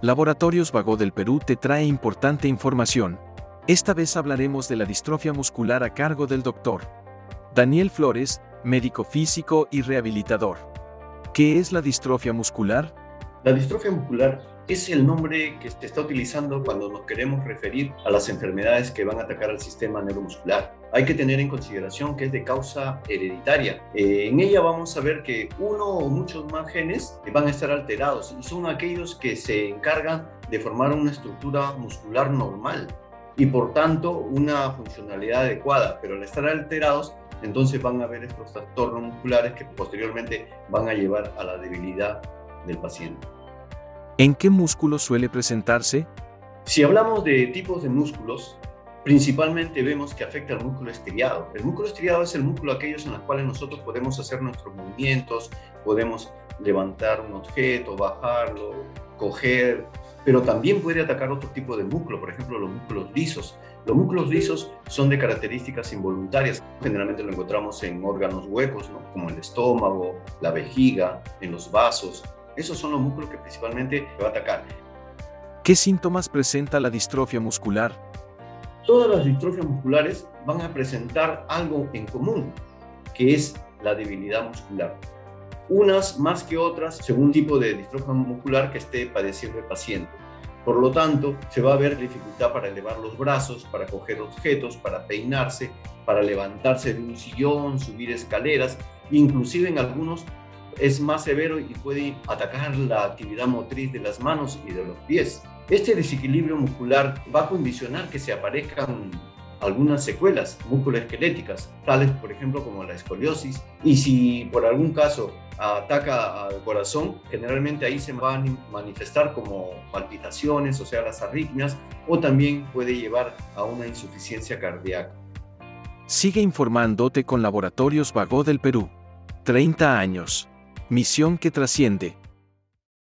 Laboratorios Vago del Perú te trae importante información. Esta vez hablaremos de la distrofia muscular a cargo del doctor Daniel Flores, médico físico y rehabilitador. ¿Qué es la distrofia muscular? La distrofia muscular es el nombre que se está utilizando cuando nos queremos referir a las enfermedades que van a atacar al sistema neuromuscular. Hay que tener en consideración que es de causa hereditaria. Eh, en ella vamos a ver que uno o muchos más genes van a estar alterados y son aquellos que se encargan de formar una estructura muscular normal y por tanto una funcionalidad adecuada, pero al estar alterados entonces van a haber estos trastornos musculares que posteriormente van a llevar a la debilidad del paciente. ¿En qué músculo suele presentarse? Si hablamos de tipos de músculos, principalmente vemos que afecta al músculo estriado. El músculo estriado es el músculo aquellos en los cuales nosotros podemos hacer nuestros movimientos, podemos levantar un objeto, bajarlo, coger, pero también puede atacar otro tipo de músculo, por ejemplo los músculos lisos. Los músculos lisos son de características involuntarias. Generalmente lo encontramos en órganos huecos, como el estómago, la vejiga, en los vasos. Esos son los músculos que principalmente va a atacar. ¿Qué síntomas presenta la distrofia muscular? Todas las distrofias musculares van a presentar algo en común, que es la debilidad muscular. Unas más que otras según tipo de distrofia muscular que esté padeciendo el paciente. Por lo tanto, se va a ver dificultad para elevar los brazos, para coger objetos, para peinarse, para levantarse de un sillón, subir escaleras, inclusive en algunos es más severo y puede atacar la actividad motriz de las manos y de los pies. Este desequilibrio muscular va a condicionar que se aparezcan algunas secuelas musculoesqueléticas, tales por ejemplo como la escoliosis, y si por algún caso ataca al corazón, generalmente ahí se van a manifestar como palpitaciones, o sea, las arritmias, o también puede llevar a una insuficiencia cardíaca. Sigue informándote con Laboratorios Vago del Perú. 30 años. Misión que trasciende.